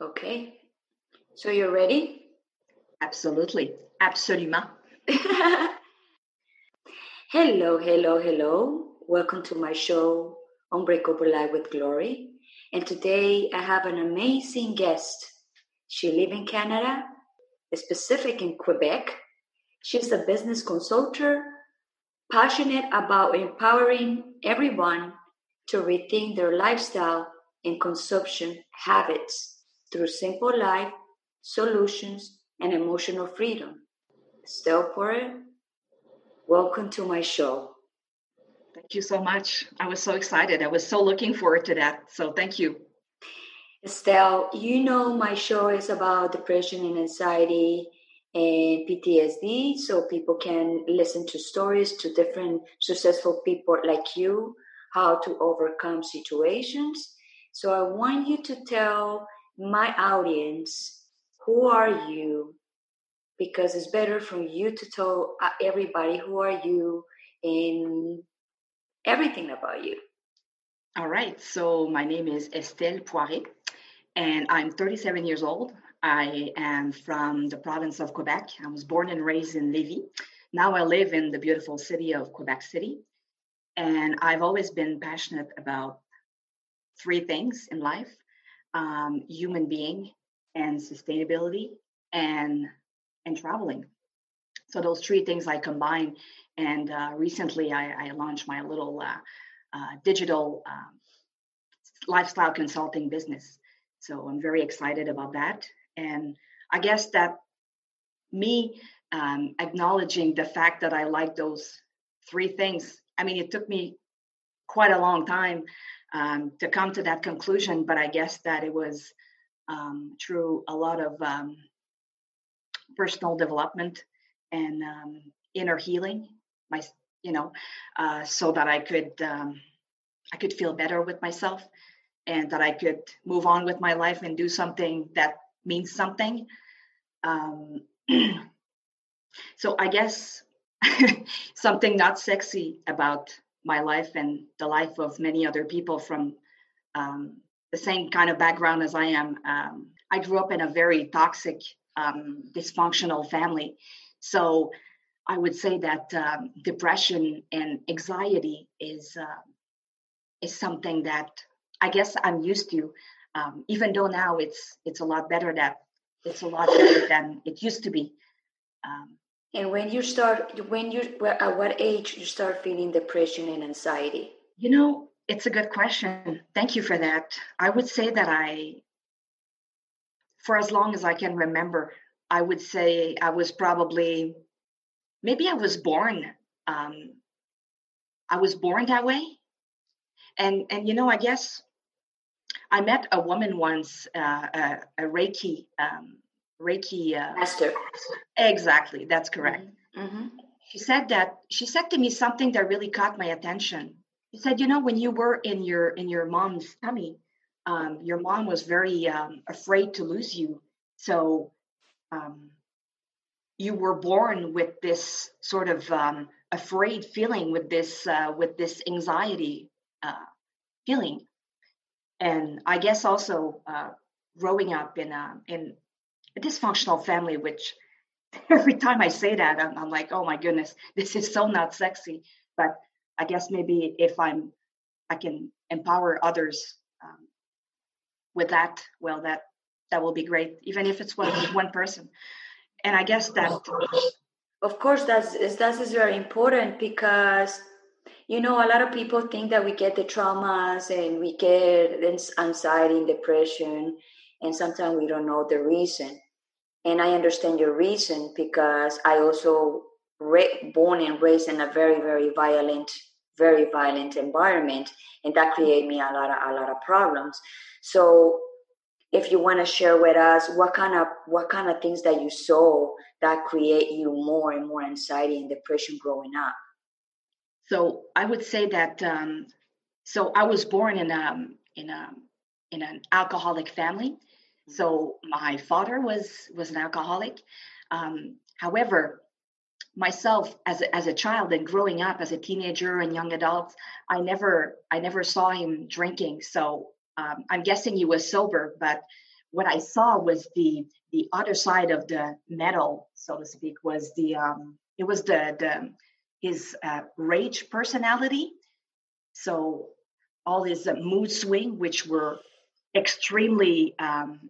Okay, so you're ready? Absolutely. Absolument. hello, hello, hello. Welcome to my show, Unbreakable Life with Glory. And today I have an amazing guest. She lives in Canada, specific in Quebec. She's a business consultant, passionate about empowering everyone to rethink their lifestyle and consumption habits through simple life, solutions, and emotional freedom. Estelle Porter, welcome to my show. Thank you so much. I was so excited. I was so looking forward to that. So thank you. Estelle, you know my show is about depression and anxiety and PTSD, so people can listen to stories to different successful people like you how to overcome situations. So I want you to tell my audience, who are you? Because it's better for you to tell uh, everybody who are you and everything about you. All right. So my name is Estelle Poiret, and I'm 37 years old. I am from the province of Quebec. I was born and raised in Lévis. Now I live in the beautiful city of Quebec City. And I've always been passionate about three things in life um, human being and sustainability and and traveling so those three things i combine and uh, recently I, I, launched my little uh, uh, digital um, lifestyle consulting business so i'm very excited about that and i guess that me um, acknowledging the fact that i like those three things i mean it took me quite a long time um, to come to that conclusion. But I guess that it was um, through a lot of um, personal development and um, inner healing, my you know, uh, so that I could um, I could feel better with myself, and that I could move on with my life and do something that means something. Um, so I guess something not sexy about my life and the life of many other people from um, the same kind of background as I am. Um, I grew up in a very toxic, um, dysfunctional family. So I would say that um, depression and anxiety is uh, is something that I guess I'm used to. Um, even though now it's it's a lot better that it's a lot better than it used to be. Um, and when you start, when you at what age you start feeling depression and anxiety? You know, it's a good question. Thank you for that. I would say that I, for as long as I can remember, I would say I was probably, maybe I was born. Um, I was born that way, and and you know, I guess I met a woman once, uh, a, a Reiki um, Reiki uh, master. Exactly, that's correct. Mm-hmm. mm-hmm. She said that she said to me something that really caught my attention. She said, "You know, when you were in your in your mom's tummy, um, your mom was very um, afraid to lose you, so um, you were born with this sort of um, afraid feeling, with this uh, with this anxiety uh, feeling." And I guess also uh, growing up in a in a dysfunctional family, which every time I say that, I'm, I'm, like, oh my goodness, this is so not sexy. But I guess maybe if I'm, I can empower others um, with that, well, that that will be great, even if it's one one person. And I guess that, of course, that's that is very important because you know a lot of people think that we get the traumas and we get anxiety and depression and sometimes we don't know the reason. And I understand your reason because I also re- born and raised in a very very violent very violent environment and that created me a lot of a lot of problems. So if you want to share with us what kind of what kind of things that you saw that create you more and more anxiety and depression growing up so i would say that um, so i was born in a in a in an alcoholic family so my father was was an alcoholic. Um, however, myself as a, as a child and growing up as a teenager and young adult, I never I never saw him drinking. So um, I'm guessing he was sober, but what I saw was the the other side of the medal, so to speak, was the um, it was the the his uh, rage personality. So all his uh, mood swing, which were extremely um,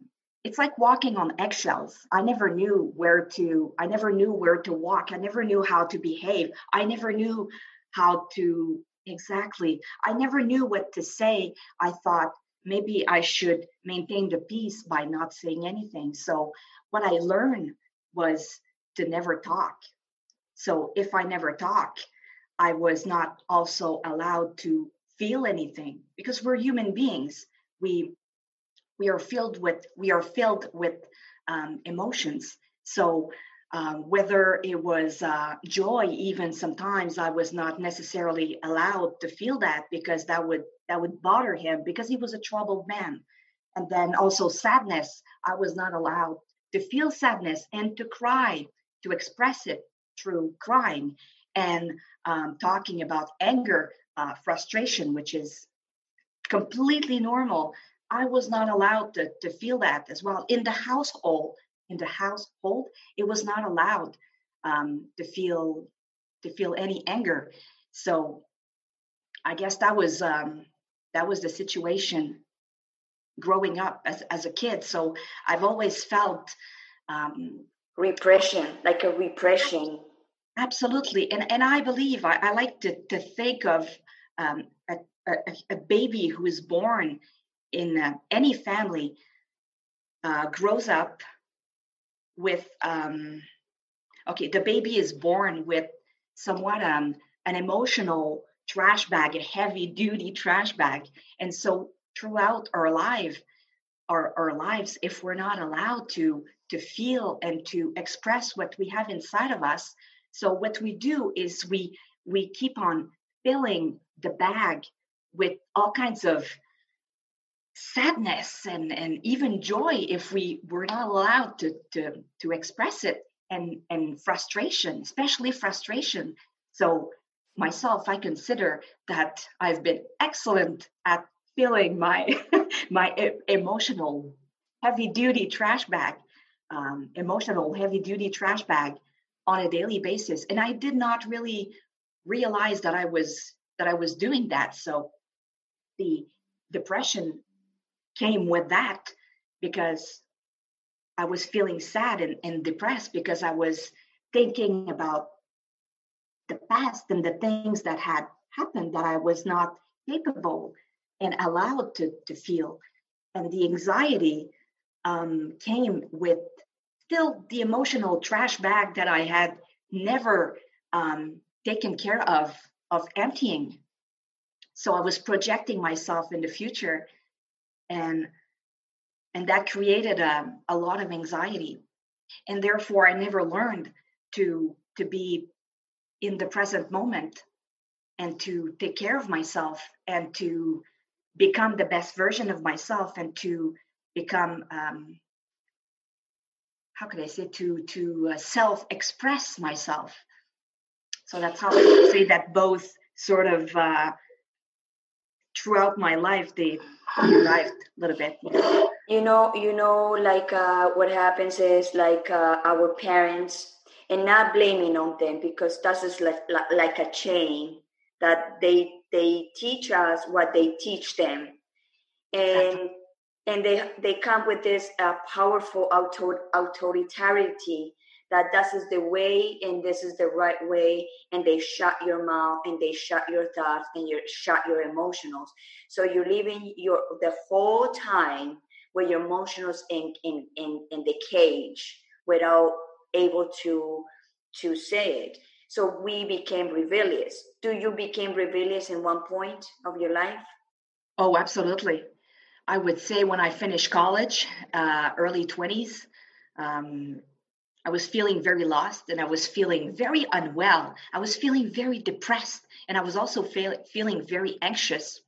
it's like walking on eggshells. I never knew where to i never knew where to walk. I never knew how to behave. I never knew how to exactly. I never knew what to say. I thought maybe i should maintain the peace by not saying anything. So what i learned was to never talk so if i never talk i was not also allowed to feel anything because we're human beings. We we are filled with we are filled with um, emotions. So um, whether it was uh, joy even sometimes i was not necessarily allowed to feel that because that would that would bother him because he was a troubled man. And then also sadness. I was not allowed to feel sadness and to cry to express it through crying and um, talking about anger uh, frustration which is completely normal I was not allowed to, to feel that as well. In the household, in the household, it was not allowed um, to feel to feel any anger. So I guess that was um, that was the situation growing up as, as a kid. So I've always felt um, repression, like a repression. Absolutely, and and I believe I, I like to to think of um, a, a, a baby who is born in uh, any family uh, grows up with um, okay the baby is born with somewhat um, an emotional trash bag a heavy duty trash bag. And so throughout our life our, our lives if we're not allowed to to feel and to express what we have inside of us so what we do is we we keep on filling the bag with all kinds of sadness and, and even joy if we were not allowed to, to, to express it and, and frustration, especially frustration. So myself, I consider that I've been excellent at filling my my emotional heavy duty trash bag, um, emotional heavy duty trash bag on a daily basis, and I did not really realize that I was that I was doing that. So the depression came with that because I was feeling sad and, and depressed because I was thinking about the past and the things that had happened that I was not capable and allowed to, to feel. And the anxiety um, came with still the emotional trash bag that I had never um, taken care of, of emptying. So I was projecting myself in the future and and that created a, a lot of anxiety and therefore i never learned to to be in the present moment and to take care of myself and to become the best version of myself and to become um, how could i say to to uh, self express myself. So that's how i say that both sort of uh, throughout my life they arrived a little bit. You know you know like uh, what happens is like uh, our parents and not blaming on them because that is like, like, like a chain that they they teach us what they teach them. And and they they come with this uh, powerful authoritariety that this is the way and this is the right way. And they shut your mouth and they shut your thoughts and you shut your emotionals. So you're living your the whole time with your emotions in in in, in the cage without able to to say it. So we became rebellious. Do you became rebellious in one point of your life? Oh absolutely i would say when i finished college uh, early 20s um, I was feeling very lost and I was feeling very unwell. I was feeling very depressed and I was also feel, feeling very anxious.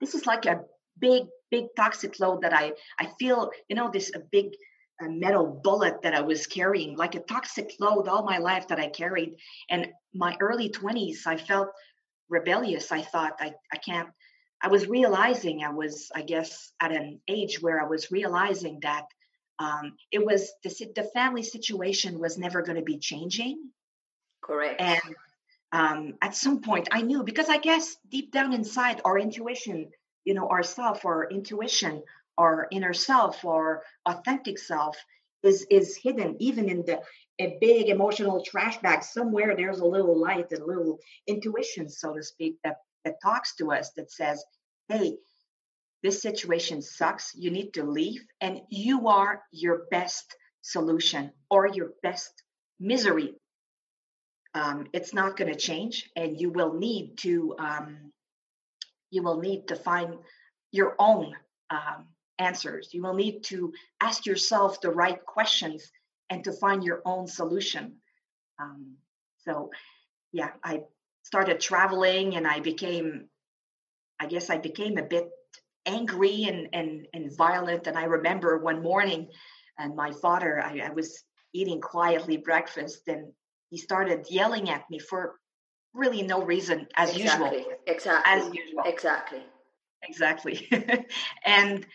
This is like a big, big toxic load that I, I feel, you know, this a big a metal bullet that I was carrying, like a toxic load all my life that I carried. And my early 20s, I felt rebellious. I thought, I, I can't, I was realizing, I was, I guess, at an age where I was realizing that um, it was the, the family situation was never going to be changing. Correct. And um, at some point, I knew because I guess deep down inside, our intuition, you know, our self, our intuition, our inner self, or authentic self is is hidden even in the a big emotional trash bag somewhere there's a little light and a little intuition so to speak that that talks to us that says hey this situation sucks. You need to leave and you are your best solution or your best misery. Um, it's not going to change and you will need to um, you will need to find your own um, answers. You will need to ask yourself the right questions and to find your own solution. Um, so yeah i started traveling and i became i guess i became a bit angry and and, and violent. And i remember one morning and my father I, I was eating quietly breakfast and he started yelling at me for really no reason as exactly. usual exactly. As usual. Exactly. Exactly. And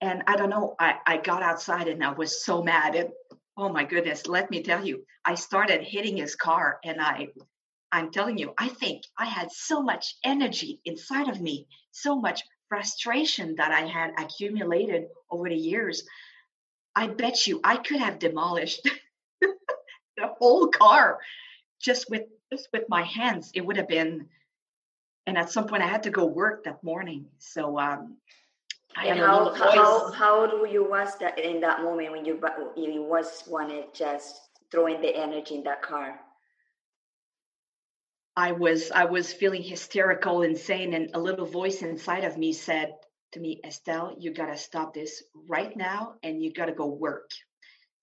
and i don't know I, I got outside and i was so mad. And oh my goodness let me tell you i started hitting his car and i i'm telling you i think i had so much energy inside of me so much frustration that i had accumulated over the years. I bet you i could have demolished the whole car just with just with my hands. It would have been and at some point i had to go work that morning. So um I and how, how how do you was that in that moment when you you was wanted just throwing the energy in that car i was i was feeling hysterical insane and a little voice inside of me said to me estelle you got to stop this right now and you got to go work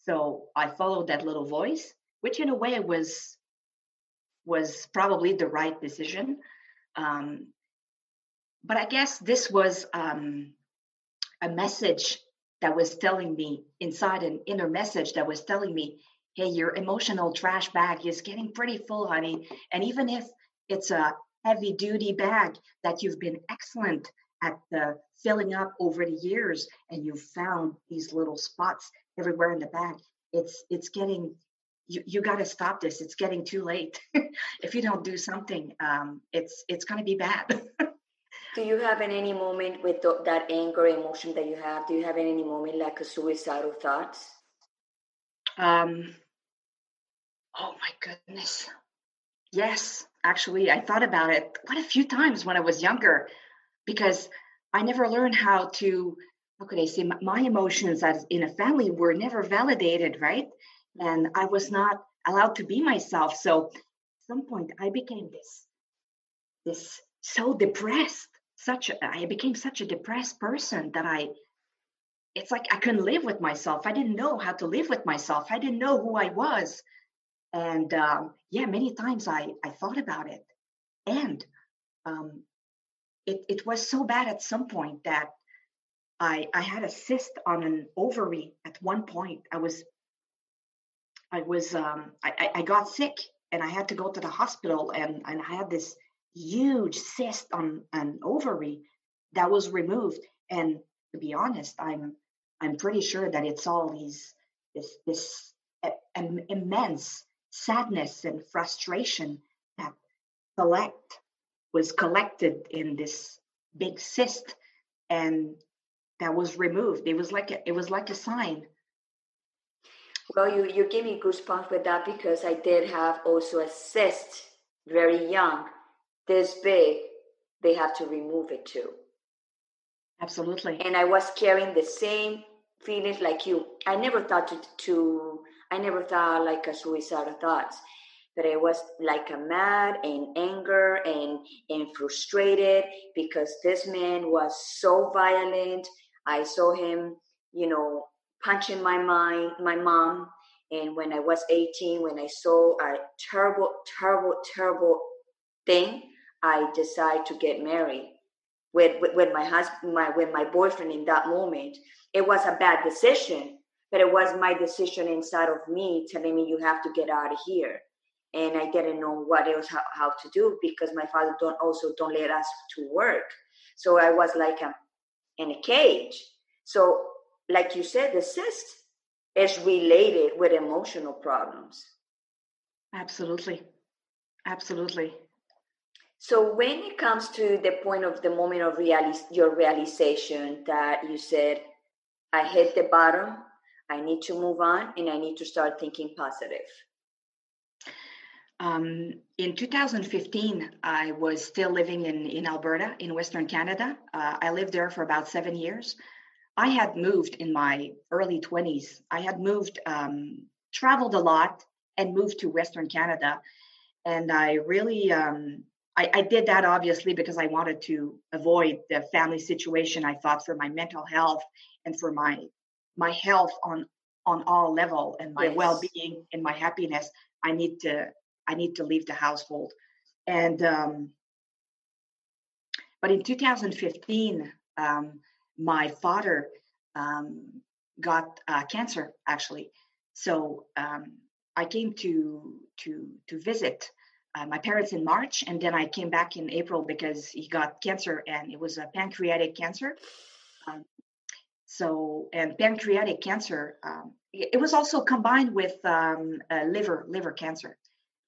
so i followed that little voice which in a way was was probably the right decision. Um, but I guess this was um, a message that was telling me inside an inner message that was telling me, hey, your emotional trash bag is getting pretty full, honey. And even if it's a heavy duty bag that you've been excellent at the filling up over the years and you've found these little spots everywhere in the bag, it's it's getting you, you got to stop this. It's getting too late. If you don't do something um, it's it's going to be bad. Do you have in any moment with the, that anger emotion that you have do you have in any moment like a suicidal thoughts? Um oh my goodness yes actually i thought about it quite a few times when i was younger because i never learned how to how could i say my, emotions as in a family were never validated right and I was not allowed to be myself. So at some point I became this, this so depressed, such a, I became such a depressed person that I it's like I couldn't live with myself. I didn't know how to live with myself. I didn't know who I was. And um, yeah, many times I, I thought about it. And um, it, it was so bad at some point that I, I had a cyst on an ovary at one point. I was I was um, I, I got sick and I had to go to the hospital and, and I had this huge cyst on an ovary that was removed. And to be honest, I'm I'm pretty sure that it's all these this this immense sadness and frustration that collect was collected in this big cyst and that was removed. It was like a, it was like a sign well, you, you gave me goosebumps with that because I did have also a cyst very young, this big. They have to remove it too. Absolutely. And I was carrying the same feelings like you. I never thought to, to I never thought like a suicidal thoughts, but I was like a mad and anger and and frustrated because this man was so violent. I saw him, you know, punching my mind, my mom. And when I was 18, when I saw a terrible, terrible, terrible thing, I decided to get married with, with, with my husband, my with my boyfriend in that moment. It was a bad decision, but it was my decision inside of me telling me you have to get out of here. And i didn't know what else how, how to do because my father don't also don't let us to work. So i was like a, um, in a cage. So like you said the cyst is related with emotional problems. Absolutely. Absolutely. So when it comes to the point of the moment of realis- your realization that you said i hit the bottom I need to move on and I need to start thinking positive. Um, in 2015, I was still living in, in Alberta, in Western Canada. Uh, I lived there for about seven years. I had moved in my early 20s. I had moved, um, traveled a lot, and moved to Western Canada. And I really, um, I, I, did that obviously because I wanted to avoid the family situation. I thought for my mental health and for my my health on on all level and my yes. well-being and my happiness i need to i need to leave the household. And um but in 2015 um my father um got uh, cancer actually. So um i came to to to visit uh, my parents in march and then i came back in april because he got cancer and it was a pancreatic cancer. Um, so, and pancreatic cancer, um, it was also combined with um, liver liver cancer,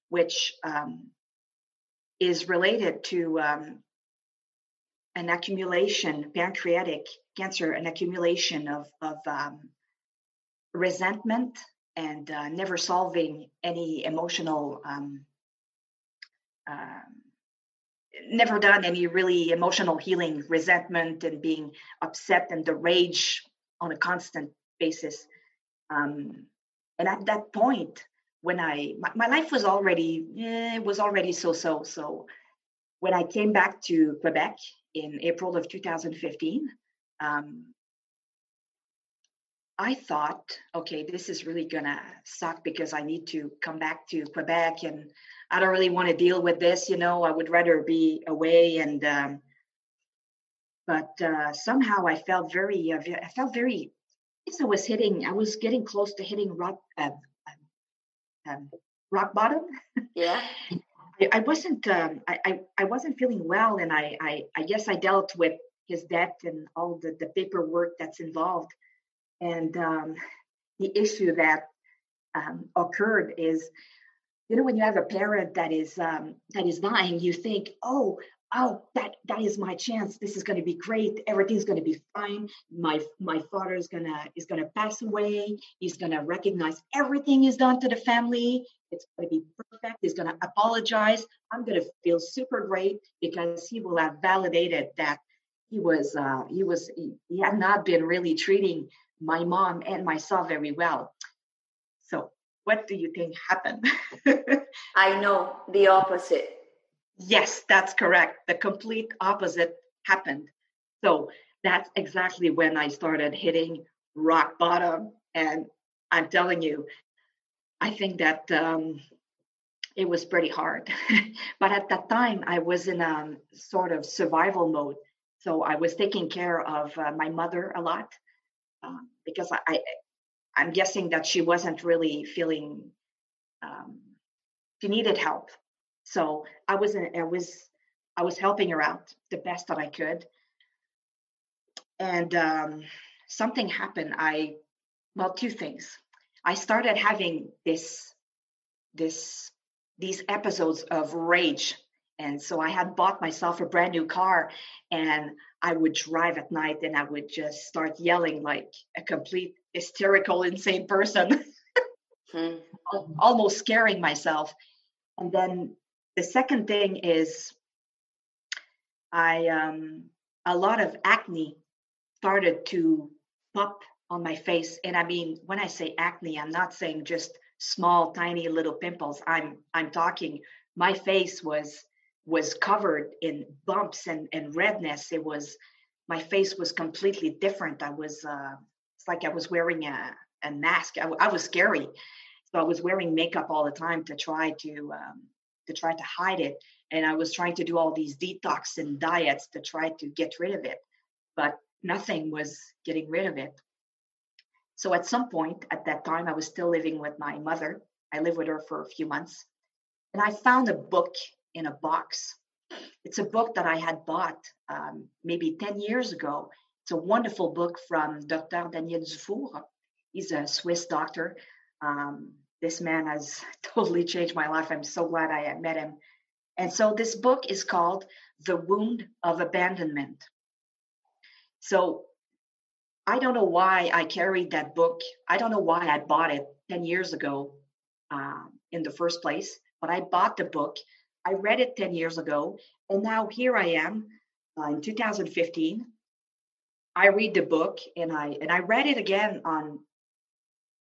which um, is related to um, an accumulation pancreatic cancer, an accumulation of of um, resentment and uh, never solving any emotional um, uh, never done any really emotional healing, resentment and being upset and the rage on a constant basis. Um, and at that point, when I my, my life was already eh, was already so so so. When I came back to Quebec in April of 2015, um, I thought, okay, this is really gonna suck because I need to come back to Quebec and I don't really want to deal with this, you know, I would rather be away and um, but uh, somehow I felt very, uh, I felt very, I was hitting, I was getting close to hitting rock, uh, um, rock bottom. Yeah. I, I wasn't, um, I, I, I, wasn't feeling well, and I, I, I guess I dealt with his death and all the, the paperwork that's involved. And um, the issue that um, occurred is you know when you have a parent that is um, that is dying you think oh oh that that is my chance. This is going to be great. Everything's going to be fine. My my father is going to is going to pass away. He's going to recognize everything he's done to the family. It's going to be perfect. He's going to apologize. I'm going to feel super great because he will have validated that he was uh, he was he, he had not been really treating my mom and myself very well. So what do you think happened? I know the opposite. Yes, that's correct. The complete opposite happened. So that's exactly when I started hitting rock bottom. And I'm telling you, I think that um, it was pretty hard. but at that time, I was in a sort of survival mode. So I was taking care of uh, my mother a lot uh, because I, I'm guessing that she wasn't really feeling um, she needed help. So I was I was I was helping her out the best that I could. And um, something happened. I well, two things. I started having this this these episodes of rage and so I had bought myself a brand new car and I would drive at night and I would just start yelling like a complete hysterical, insane person, hmm. almost scaring myself. And then the second thing is I um a lot of acne started to pop on my face. And I mean, when I say acne, I'm not saying just small, tiny little pimples. I'm I'm talking my face was was covered in bumps and, and redness. It was my face was completely different. I was uh, it's like I was wearing a, a mask. I, I was scary, so I was wearing makeup all the time to try to um, to try to hide it. And I was trying to do all these detox and diets to try to get rid of it, but nothing was getting rid of it. So at some point at that time, I was still living with my mother. I lived with her for a few months. And I found a book in a box. It's a book that I had bought um, maybe 10 years ago. It's a wonderful book from Dr. Daniel Dufour. He's a Swiss doctor. Um, this man has totally changed my life. I'm so glad I met him. And so this book is called The Wound of Abandonment. So I don't know why I carried that book. I don't know why I bought it 10 years ago um, in the first place, but I bought the book. I read it 10 years ago. And now here I am uh, in 2015. I read the book and I and I read it again on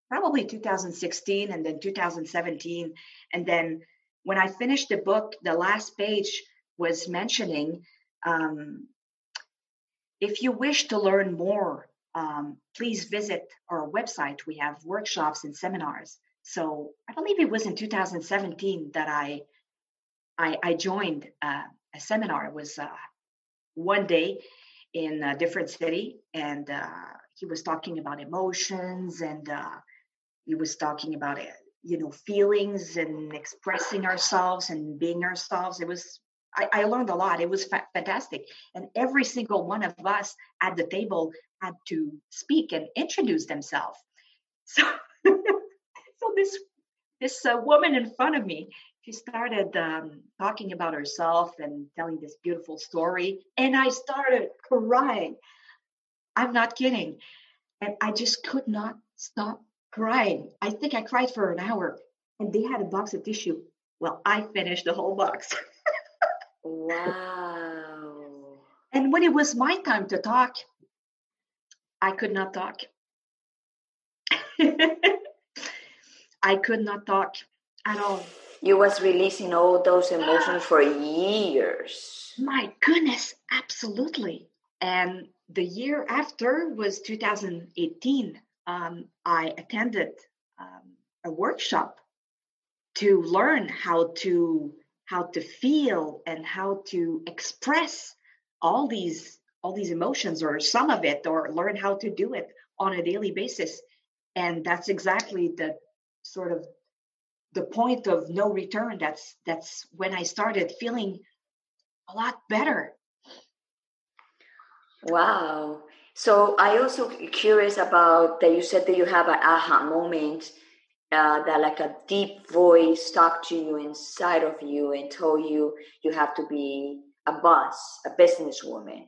probably 2016 and then 2017 and then when I finished the book, the last page was mentioning um, if you wish to learn more, um, please visit our website. We have workshops and seminars. So I believe it was in 2017 that I I, I joined uh, a seminar. It was uh, one day in a different city, and uh, he was talking about emotions, and uh, he was talking about you know feelings and expressing ourselves and being ourselves. It was I, I learned a lot. It was fa- fantastic. And every single one of us at the table had to speak and introduce themselves. So so this this uh, woman in front of me she started um, talking about herself and telling this beautiful story and i started crying i'm not kidding and i just could not stop crying. I think I cried for an hour and they had a box of tissue. Well, I finished the whole box. wow. And when it was my time to talk, I could not talk. I could not talk at all. You was releasing all those emotions for years. My goodness, absolutely. And the year after was 2018 um, I attended um, a workshop to learn how to how to feel and how to express all these all these emotions or some of it or learn how to do it on a daily basis and that's exactly the sort of the point of no return that's that's when i started feeling a lot better wow so I also curious about that you said that you have an aha moment uh, that like a deep voice talked to you inside of you and told you you have to be a boss, a businesswoman.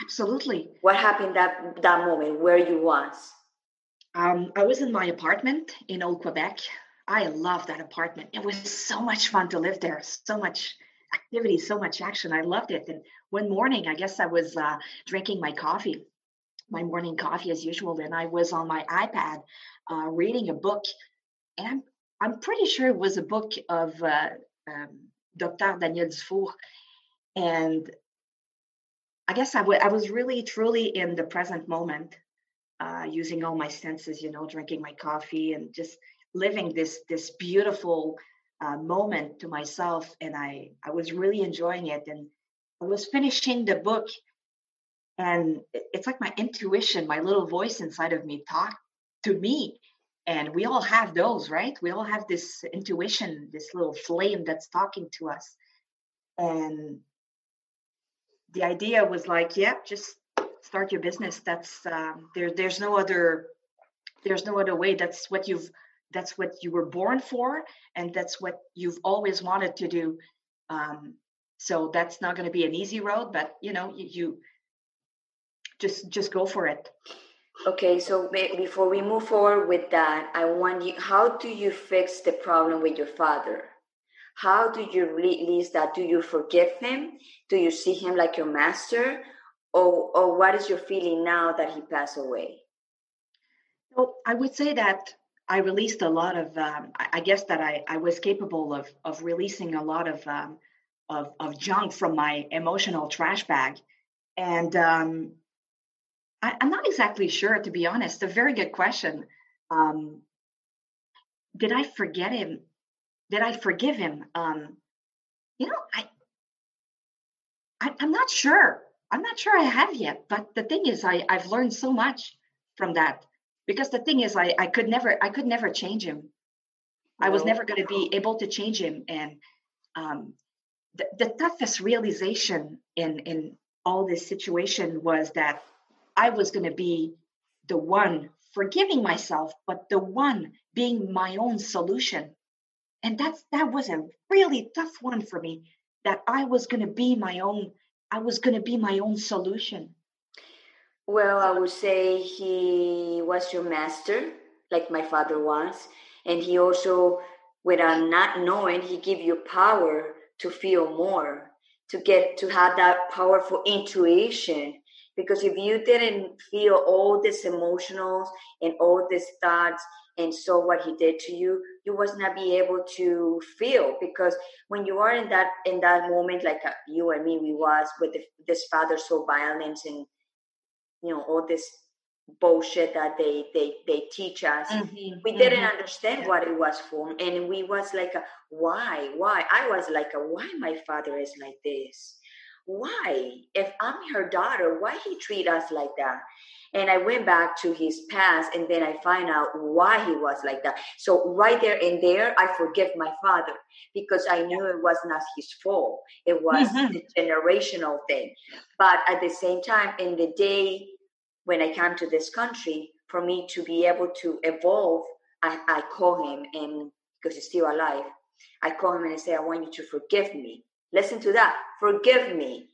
Absolutely. What happened that that moment? Where you was? Um, I was in my apartment in Old Quebec. I love that apartment. It was so much fun to live there. So much activity, so much action. I loved it. And one morning, I guess I was uh, drinking my coffee, my morning coffee as usual, and I was on my iPad uh, reading a book, and I'm I'm pretty sure it was a book of uh, um, Dr. Daniel Dufour, and I guess I, w- I was really truly in the present moment, uh, using all my senses, you know, drinking my coffee and just living this this beautiful uh, moment to myself, and I I was really enjoying it. And I was finishing the book, and it's like my intuition, my little voice inside of me talked to me. And we all have those, right? We all have this intuition, this little flame that's talking to us. And the idea was like, yeah, just start your business. That's um, there. There's no other. There's no other way. That's what you've that's what you were born for and that's what you've always wanted to do. Um, so that's not going to be an easy road but you know you, you just just go for it. Okay so before we move forward with that i want you how do you fix the problem with your father? How do you release that do you forgive him? Do you see him like your master? Or or what is your feeling now that he passed away? Well i would say that I released a lot of. Um, I, guess that I, I was capable of of releasing a lot of um, of, of junk from my emotional trash bag, and um, I, am not exactly sure, to be honest. A very good question. Um, did I forget him? Did I forgive him? Um, you know, I, I I'm not sure. I'm not sure I have yet. But the thing is, I I've learned so much from that because the thing is I, I could never i could never change him. No. i was never going to be able to change him and um, the, the toughest realization in in all this situation was that i was going to be the one forgiving myself but the one being my own solution. And that's that was a really tough one for me that i was going to be my own i was going to be my own solution well, I would say he was your master, like my father was. And he also, without not knowing, he gave you power to feel more, to get to have that powerful intuition. Because if you didn't feel all these emotions and all these thoughts and saw what he did to you, you was not be able to feel. Because when you are in that in that moment, like uh, you and me, we was with the, this father so violent and you know all this bullshit that they they they teach us. Mm-hmm, we didn't mm-hmm. understand what it was for and we was like a, why? Why? I was like a, why my father is like this? Why? If i'm her daughter why he treat us like that and i went back to his past and then i find out why he was like that. So right there and there i forgive my father because i knew it was not his fault. It was mm-hmm. the generational thing. But at the same time in the day when i came to this country for me to be able to evolve i, I call him and because he's still alive i call him and i say i want you to forgive me. Listen to that. Forgive me.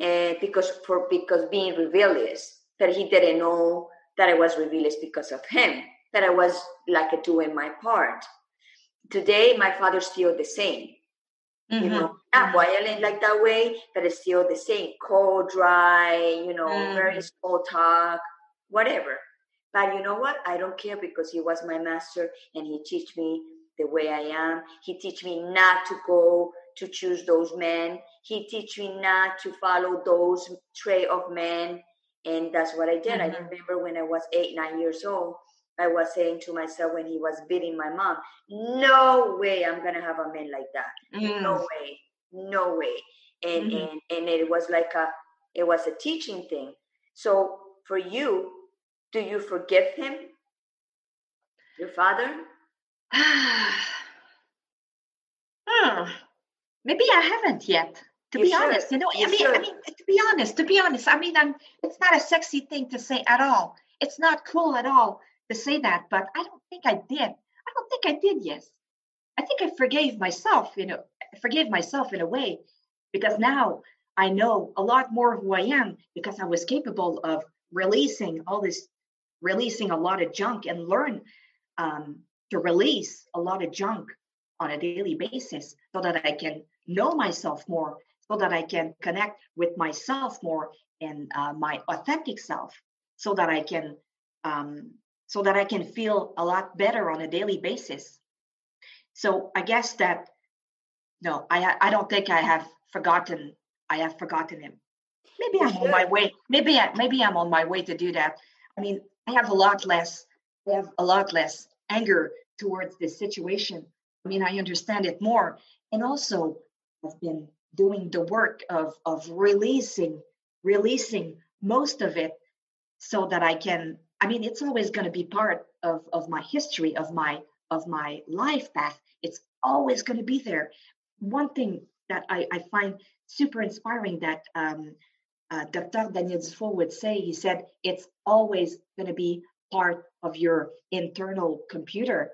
And because for because being rebellious that he didn't know that I was revealed because of him, that I was like doing my part. Today, my father's still the same. Mm-hmm. You know, not violent like that way, but it's still the same. Cold, dry, you know, mm-hmm. very small talk, whatever. But you know what? I don't care because he was my master and he teach me the way I am. He teach me not to go to choose those men. He teach me not to follow those trait of men and that's what I did. Mm-hmm. I remember when I was eight, nine years old, I was saying to myself when he was beating my mom, no way I'm gonna have a man like that. Mm. No way. No way. And mm-hmm. and and it was like a it was a teaching thing. So for you, do you forgive him? Your father? hmm. Maybe I haven't yet to be honest you know i mean i mean to be honest to be honest i mean i'm it's not a sexy thing to say at all. It's not cool at all to say that but i don't think i did. I don't think i did yes. I think i forgave myself you know forgave myself in a way because now i know a lot more of who i am because i was capable of releasing all this releasing a lot of junk and learn um, to release a lot of junk on a daily basis so that i can know myself more that I can connect with myself more and uh, my authentic self, so that I can um, so that I can feel a lot better on a daily basis. So I guess that no, I I don't think I have forgotten. I have forgotten him. Maybe I'm on my way. Maybe I, maybe I'm on my way to do that. I mean, I have a lot less. I have a lot less anger towards this situation. I mean, I understand it more, and also I've been doing the work of of releasing releasing most of it so that i can i mean it's always going to be part of of my history of my of my life path. It's always going to be there. One thing that i i find super inspiring that um, uh, dr daniel dufour would say he said it's always going to be part of your internal computer.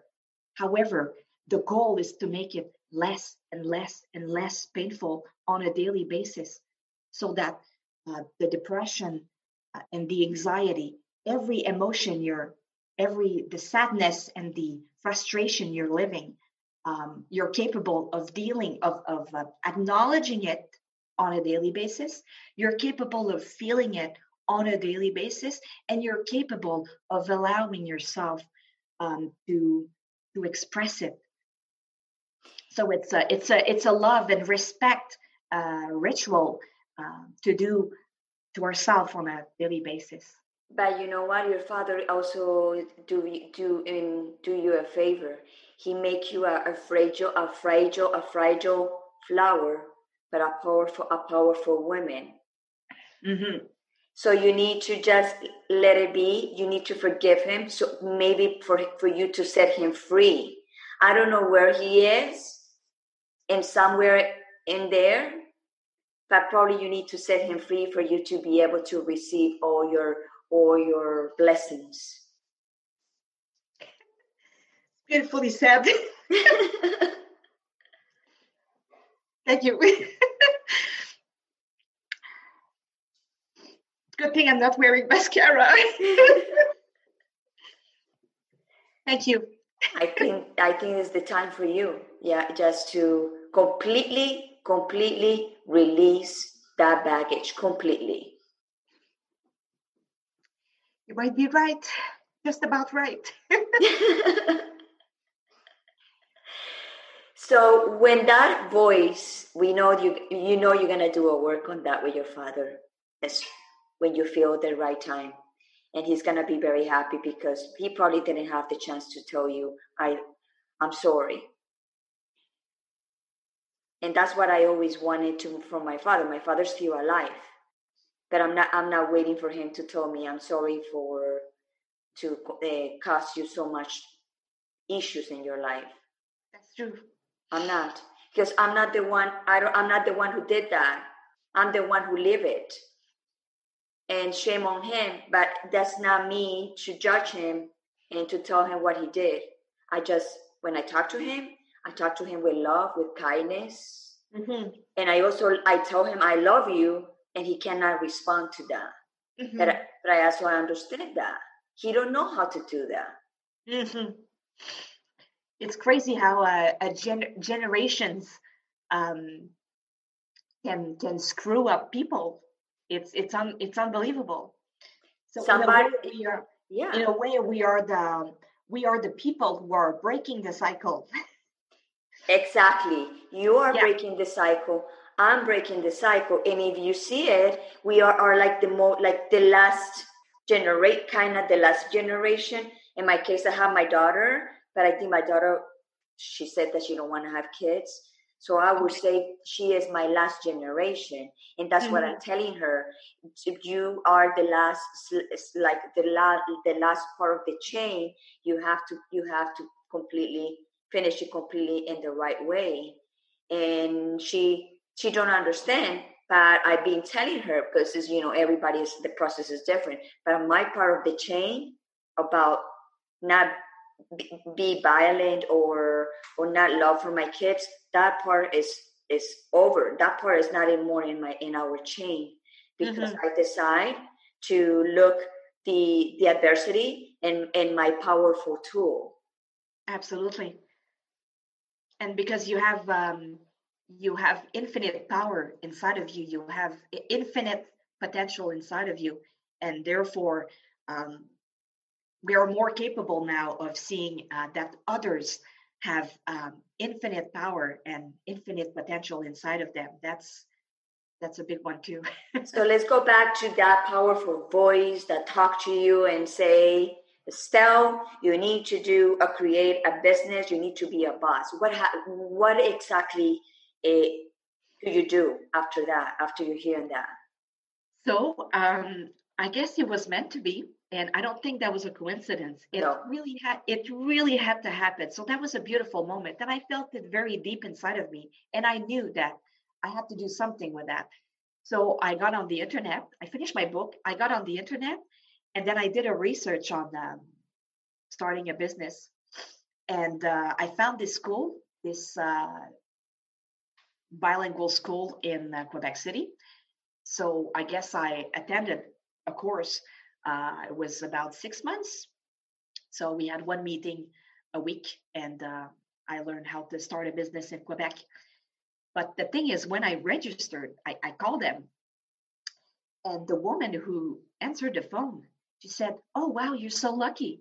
However the goal is to make it less and less and less painful on a daily basis. So that uh, the depression uh, and the anxiety every emotion you're every the sadness and the frustration you're living um, you're capable of dealing of, of uh, acknowledging it on a daily basis. You're capable of feeling it on a daily basis and you're capable of allowing yourself um, to to express it so it's a it's a it's a love and respect uh, ritual uh, to do to ourselves on a daily basis. But you know what? Your father also do do in do you a favor. He make you a, a fragile a fragile a fragile flower, but a powerful a powerful woman. Mm-hmm. So you need to just let it be. You need to forgive him. So maybe for for you to set him free. I don't know where he is, and somewhere in there, but probably you need to set him free for you to be able to receive all your all your blessings. Beautifully said. Thank you. Good thing I'm not wearing mascara. Thank you. I think I think it's the time for you. Yeah, just to completely, completely release that baggage completely. You might be right. Just about right. so when that voice, we know you you know you're gonna do a work on that with your father. As when you feel the right time. And he's gonna be very happy because he probably didn't have the chance to tell you, I I'm sorry. And that's what I always wanted to from my father. My father's still alive. But I'm not I'm not waiting for him to tell me I'm sorry for to uh, cause you so much issues in your life. That's true. I'm not because I'm not the one. I don't. I'm not the one who did that. I'm the one who live it and shame on him but that's not me to judge him and to tell him what he did i just when i talk to him i talk to him with love with kindness mm-hmm. and i also i tell him i love you and he cannot respond to that mm-hmm. but, but i also understand that he don't know how to do that mm-hmm. it's crazy how uh, a gen- generations um, can can screw up people it's it's un, it's unbelievable. So Somebody, in a way we are, yeah. In a way, we are the we are the people who are breaking the cycle. exactly, you are yeah. breaking the cycle. I'm breaking the cycle, and if you see it, we are, are like the more like the last generate kind of the last generation. In my case, I have my daughter, but I think my daughter she said that she don't want to have kids so I would say she is my last generation, and that's mm-hmm. what I'm telling her. You are the last, like the last, the last part of the chain. You have to, you have to completely finish it completely in the right way. And she, she don't understand, but I've been telling her because you know everybody's the process is different. But my part of the chain about not be violent or or not love for my kids that part is is over that part is not anymore in my in our chain because mm-hmm. i decide to look the the adversity and and my powerful tool absolutely and because you have um you have infinite power inside of you you have infinite potential inside of you. And therefore um, we are more capable now of seeing uh, that others have um, infinite power and infinite potential inside of them. That's that's a big one too. So let's go back to that powerful voice that talk to you and say estelle you need to do a create a business. You need to be a boss. What ha- what exactly uh, do you do after that after you're hearing that? So um, i guess it was meant to be and i don't think that was a coincidence. It no. really had it really had to happen. So that was a beautiful moment. And i felt it very deep inside of me and i knew that i had to do something with that. So i got on the internet. I finished my book. I got on the internet and then i did a research on um, starting a business and uh, i found this school this uh, bilingual school in uh, quebec city so i guess i attended a course uh, it was about six months. So we had one meeting a week, and uh, I learned how to start a business in Quebec. But the thing is, when I registered, I, I called them, and the woman who answered the phone, she said, "Oh wow, you're so lucky.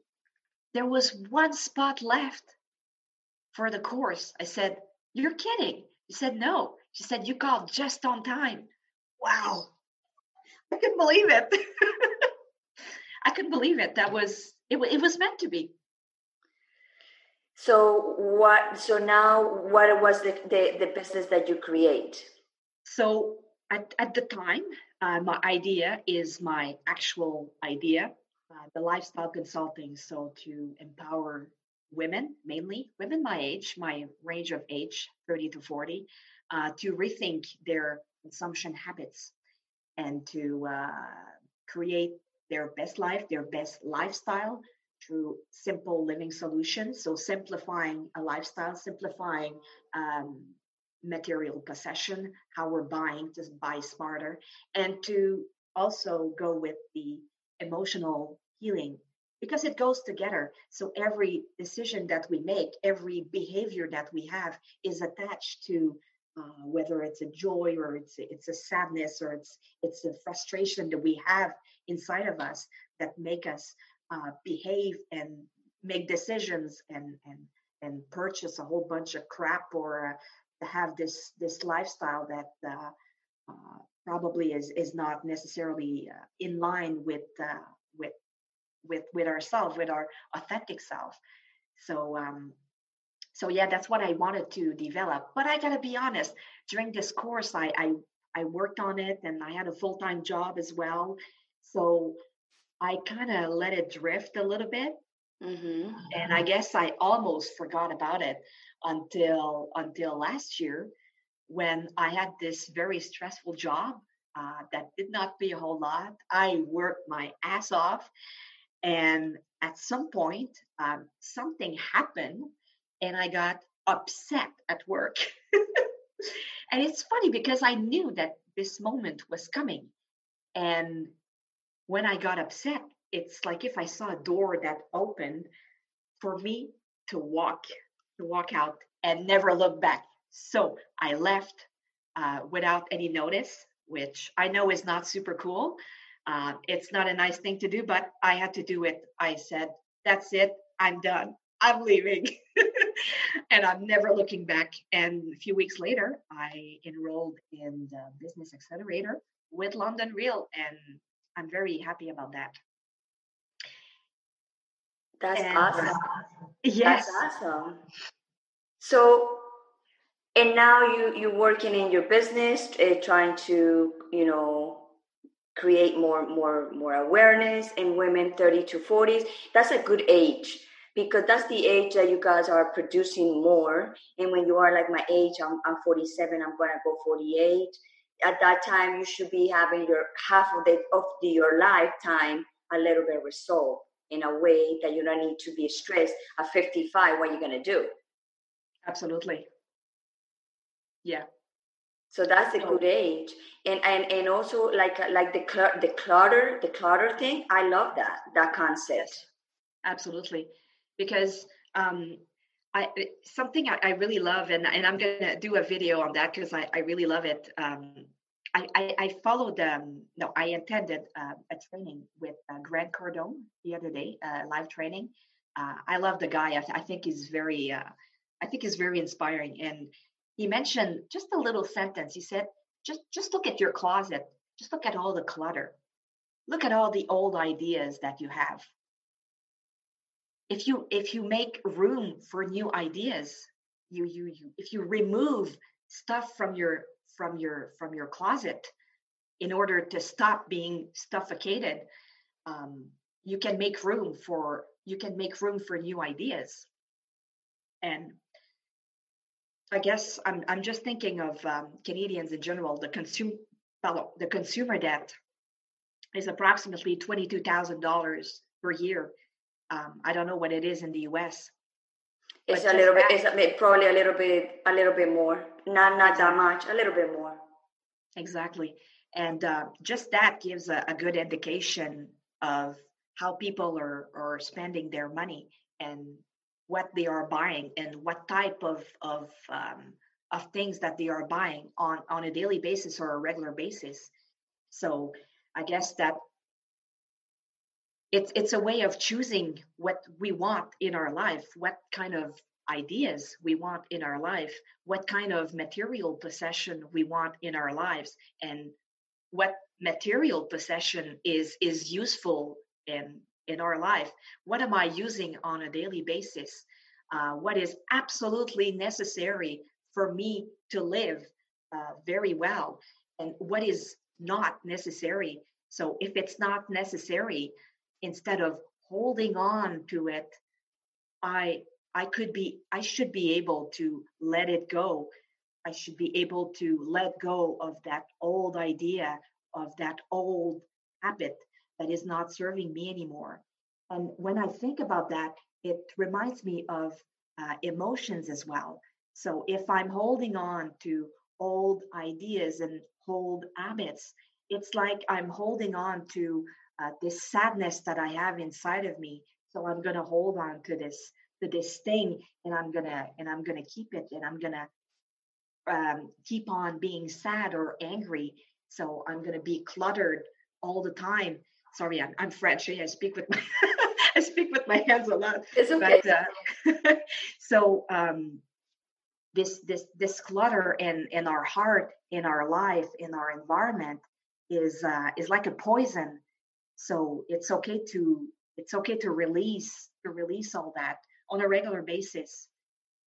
There was one spot left for the course." I said, "You're kidding." She said, "No." She said, "You called just on time." Wow, I couldn't believe it. I couldn't believe it. That was it. It was meant to be. So what? So now, what was the the, the business that you create? So at at the time, uh, my idea is my actual idea, uh, the lifestyle consulting. So to empower women, mainly women my age, my range of age, 30 to 40, uh, to rethink their consumption habits and to uh, create their best life, their best lifestyle through simple living solutions. So simplifying a lifestyle, simplifying um, material possession, how we're buying to buy smarter, and to also go with the emotional healing because it goes together. So every decision that we make, every behavior that we have is attached to uh, whether it's a joy or it's a, it's a sadness or it's it's a frustration that we have inside of us that make us uh, behave and make decisions and and and purchase a whole bunch of crap or have this this lifestyle that uh, uh, probably is is not necessarily uh, in line with uh, with with with ourselves, with our authentic self. So um, so yeah, that's what I wanted to develop. But I gotta be honest, during this course, I I, I worked on it and I had a full time job as well. So I kind of let it drift a little bit. Mm-hmm. And I guess I almost forgot about it until until last year when I had this very stressful job uh, that did not pay a whole lot. I worked my ass off, and at some point, um, something happened, and I got upset at work. and it's funny because I knew that this moment was coming, and when I got upset, it's like if I saw a door that opened for me to walk to walk out and never look back. So I left uh, without any notice, which I know is not super cool. Uh, it's not a nice thing to do, but I had to do it. I said, That's it. I'm done. I'm leaving. and I'm never looking back. And a few weeks later, I enrolled in the Business Accelerator with London Real, and I'm very happy about that. That's and, awesome. Yes. That's awesome. So, and now you you're working in your business, uh, trying to you know create more more more awareness in women 30 to 40s. That's a good age because that's the age that you guys are producing more. And when you are like my age, I'm, I'm 47, I'm gonna go 48. At that time, you should be having your half of the of the, your lifetime a little bit resolved in a way that you don't need to be stressed at 55 what you're you going to do? Absolutely. Yeah. So that's a good age. And and and also like like the cl- the clutter the clutter thing i love that that concept. Absolutely. Because um I something I, I really love, and and I'm gonna do a video on that because I, I really love it. Um, I, I, I followed um no I attended uh, a training with uh, Grant Cardone the other day, uh, live training. Uh, I love the guy. I, th- I think he's very uh, I think he's very inspiring. And he mentioned just a little sentence. He said, just just look at your closet. Just look at all the clutter. Look at all the old ideas that you have. If you if you make room for new ideas, you you you if you remove stuff from your from your from your closet in order to stop being suffocated um, you can make room for you can make room for new ideas and i guess i'm, I'm just thinking of um, canadians in general the consumer the consumer debt is approximately $22000 per year um, i don't know what it is in the us it's a little bit. It's probably a little bit. A little bit more. Not not that much. A little bit more. Exactly, and uh, just that gives a, a, good indication of how people are are spending their money and what they are buying and what type of of um, of things that they are buying on on a daily basis or a regular basis. So I guess that it's it's a way of choosing what we want in our life what kind of ideas we want in our life what kind of material possession we want in our lives and what material possession is is useful in in our life. What am i using on a daily basis? Uh, what is absolutely necessary for me to live uh, very well? And what is not necessary. So if it's not necessary, instead of holding on to it, I I could be I should be able to let it go. I should be able to let go of that old idea of that old habit that is not serving me anymore. And when I think about that, it reminds me of uh, emotions as well. So if I'm holding on to old ideas and old habits, it's like I'm holding on to uh, this sadness that I have inside of me. So I'm going to hold on to this to this thing, and I'm gonna and I'm gonna keep it, and I'm gonna um, keep on being sad or angry. So I'm gonna be cluttered all the time. Sorry, I'm, I'm French. I speak with my I speak with my hands a lot. It's okay. But, uh, so um, this this this clutter in in our heart, in our life, in our environment is uh, is like a poison. So it's okay to it's okay to release to release all that on a regular basis.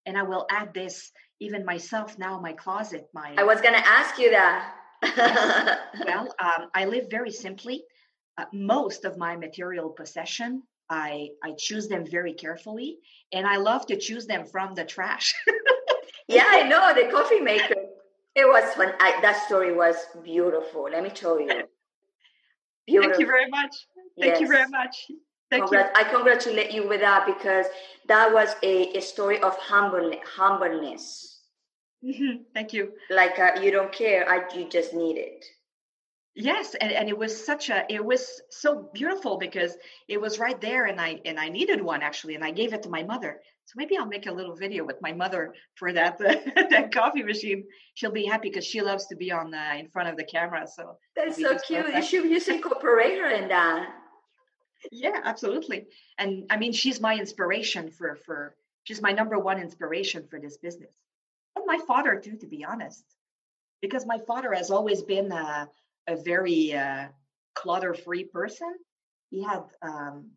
And I will add this even myself now, my closet, my I was gonna ask you that. well, um, I live very simply. Uh, most of my material possession I I choose them very carefully, and I love to choose them from the trash. yeah, I know the coffee maker. It was fun. I, that story was beautiful. Let me tell you. Beautiful. Thank you very much. Thank yes. you very much. Thank Congrat- you. I congratulate you with that because that was a, a story of humble, humbleness. Mm-hmm. Thank you. Like uh, you don't care, I, you just need it yes and, and it was such a it was so beautiful because it was right there and i and i needed one actually and i gave it to my mother so maybe i'll make a little video with my mother for that that coffee machine she'll be happy because she loves to be on uh, in front of the camera so that's so cute perfect. you should you should incorporate her in that yeah absolutely. And i mean she's my inspiration for for she's my number one inspiration for this business. And my father too to be honest because my father has always been uh, a very uh, clutter-free person. He had um,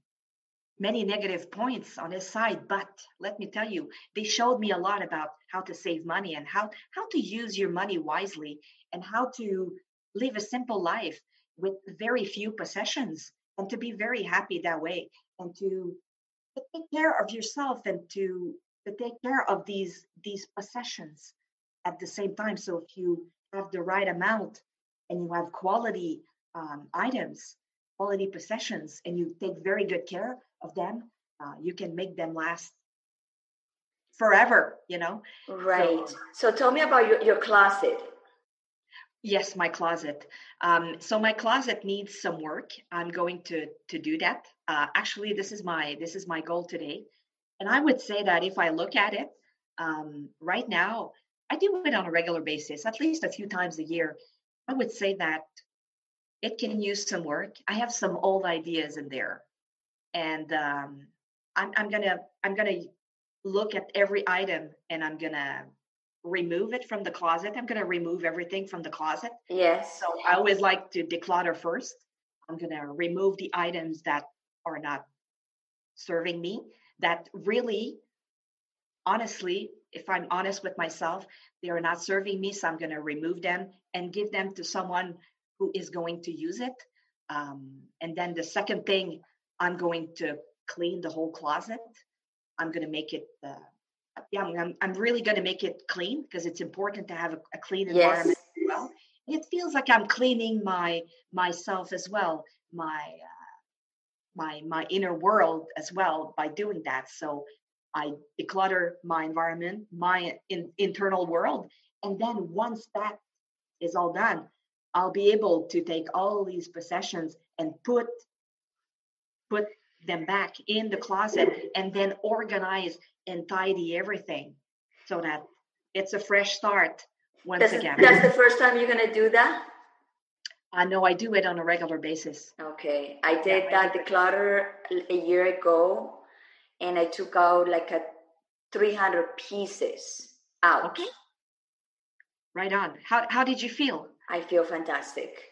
many negative points on his side, but let me tell you, they showed me a lot about how to save money and how how to use your money wisely and how to live a simple life with very few possessions and to be very happy that way and to, to take care of yourself and to to take care of these these possessions at the same time so if you have the right amount and you have quality um, items, quality possessions, and you take very good care of them, uh, you can make them last forever, you know? Right. So, so tell me about your, your closet. Yes, my closet. Um, so my closet needs some work. I'm going to to do that. Uh, actually, this is my this is my goal today, and I would say that if I look at it um, right now, I do it on a regular basis, at least a few times a year. I would say that it can use some work. I have some old ideas in there, and um, I'm, I'm gonna I'm gonna look at every item and I'm gonna remove it from the closet. I'm gonna remove everything from the closet. Yes. So I always like to declutter first. I'm gonna remove the items that are not serving me. That really, honestly, if I'm honest with myself, they are not serving me. So I'm going to remove them and give them to someone who is going to use it. Um, and then the second thing, I'm going to clean the whole closet. I'm going to make it, uh, yeah, I'm, I'm really going to make it clean because it's important to have a, a clean environment yes. as well. it feels like I'm cleaning my myself as well, my uh, my my inner world as well by doing that. So I declutter my environment, my in, internal world. And then once that is all done, I'll be able to take all these possessions and put put them back in the closet and then organize and tidy everything so that it's a fresh start once that's, again. That's the first time you're gonna do that? Uh, I know I do it on a regular basis. Okay. I did yeah, that declutter a year ago and I took out like a 300 pieces out. Okay. Right on. How how did you feel? I feel fantastic.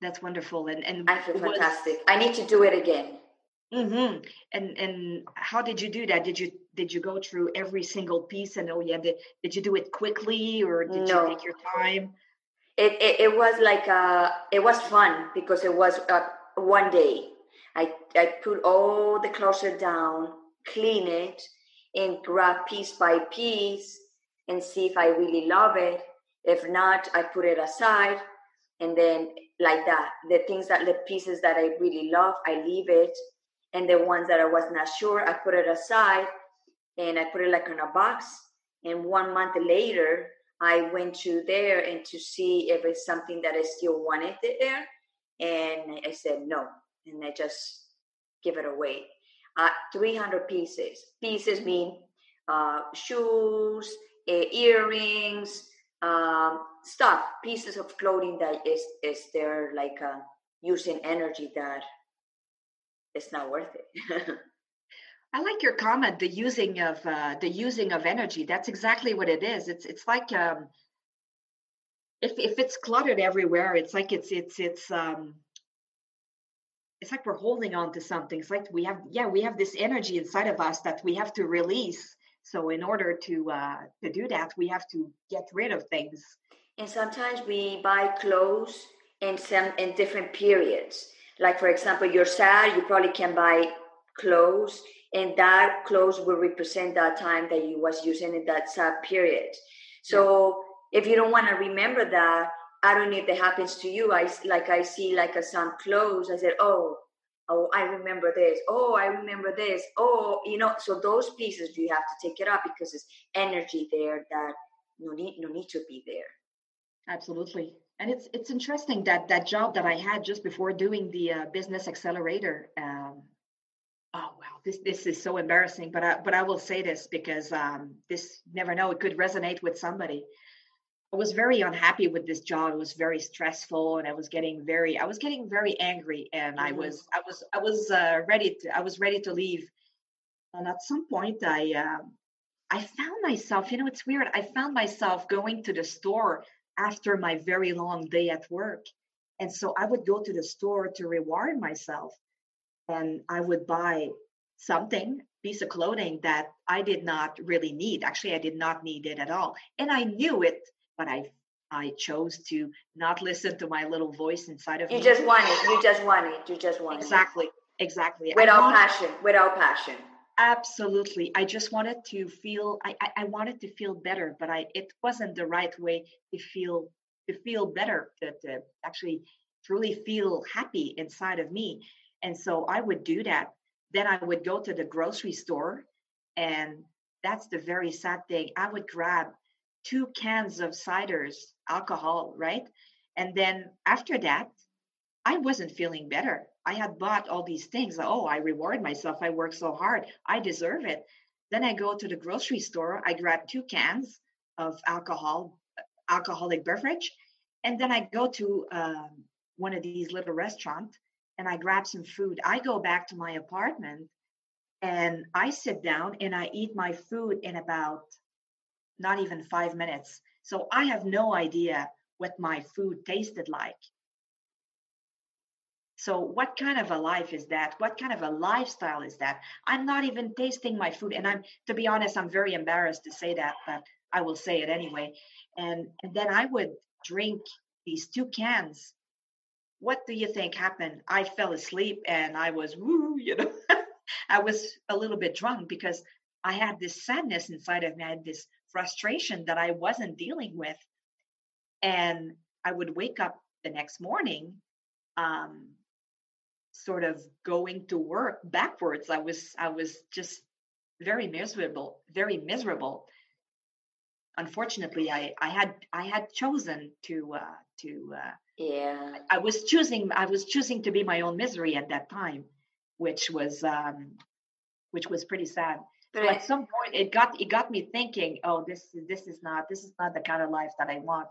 That's wonderful. And and I feel was, fantastic. I need to do it again. Mm-hmm. And and how did you do that? Did you did you go through every single piece and oh yeah, did, did you do it quickly or did no. you take your time? it, it, it was like uh it was fun because it was uh, one day I, I put all the closet down clean it and grab piece by piece and see if i really love it if not i put it aside and then like that the things that the pieces that i really love i leave it and the ones that i was not sure i put it aside and i put it like in a box and one month later I went to there and to see if it's something that I still wanted there. And I said no. And I just give it away. Uh, 300 pieces. Pieces mean uh, shoes, uh, earrings, um, stuff, pieces of clothing that is, is there like uh, using energy that is not worth it. I like your comment, the using of uh, the using of energy. That's exactly what it is. It's it's like um, if if it's cluttered everywhere, it's like it's it's it's um, it's like we're holding on to something. It's like we have yeah we have this energy inside of us that we have to release. So in order to uh, to do that, we have to get rid of things. And sometimes we buy clothes in some in different periods. Like for example, you're sad, you probably can buy clothes and that clothes will represent that time that you was using in that sad period. So yeah. if you don't want to remember that i don't know if that happens to you. I like i see like a, some clothes i said oh oh i remember this. Oh i remember this. Oh you know so those pieces you have to take it up because it's energy there that no need no need to be there. Absolutely and it's it's interesting that that job that i had just before doing the uh, business accelerator um, oh wow this this is so embarrassing but i but i will say this because um this never know it could resonate with somebody. I was very unhappy with this job. It was very stressful and i was getting very i was getting very angry and mm-hmm. i was i was i was uh, ready to i was ready to leave. And at some point i uh, i found myself you know it's weird i found myself going to the store after my very long day at work and so i would go to the store to reward myself and I would buy something, piece of clothing that I did not really need. Actually, I did not need it at all. And I knew it, but I I chose to not listen to my little voice inside of you me. You just want it. You just want it. You just want exactly. it. Exactly. Exactly. Without passion. Without passion. Absolutely. I just wanted to feel I, I, wanted to feel better, but I it wasn't the right way to feel to feel better, to, to actually truly feel happy inside of me. And so I would do that. Then I would go to the grocery store, and that's the very sad thing. I would grab two cans of ciders, alcohol, right? And then after that, I wasn't feeling better. I had bought all these things. Oh, I reward myself. I work so hard. I deserve it. Then I go to the grocery store. I grab two cans of alcohol, alcoholic beverage, and then I go to um, one of these little restaurants and I grab some food. I go back to my apartment and I sit down and I eat my food in about not even five minutes. So I have no idea what my food tasted like. So, what kind of a life is that? What kind of a lifestyle is that? I'm not even tasting my food. And I'm, to be honest, I'm very embarrassed to say that, but I will say it anyway. And, and then I would drink these two cans what do you think happened? I fell asleep and I was woo, you know. I was a little bit drunk because I had this sadness inside of me. I had this frustration that I wasn't dealing with. And I would wake up the next morning, um, sort of going to work backwards. I was I was just very miserable, very miserable. Unfortunately, I, I had I had chosen to uh, to uh, yeah i was choosing i was choosing to be my own misery at that time which was um which was pretty sad but so at some point it got it got me thinking oh this this is not this is not the kind of life that i want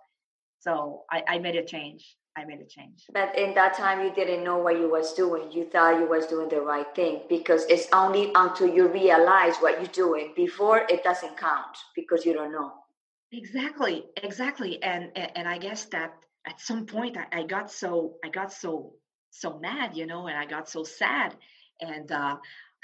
so i i made a change i made a change but in that time you didn't know what you was doing you thought you was doing the right thing because it's only until you realize what you're doing before it doesn't count because you don't know exactly exactly and and, and i guess that at some point I, I, got so I got so so mad, you know, and I got so sad. And uh,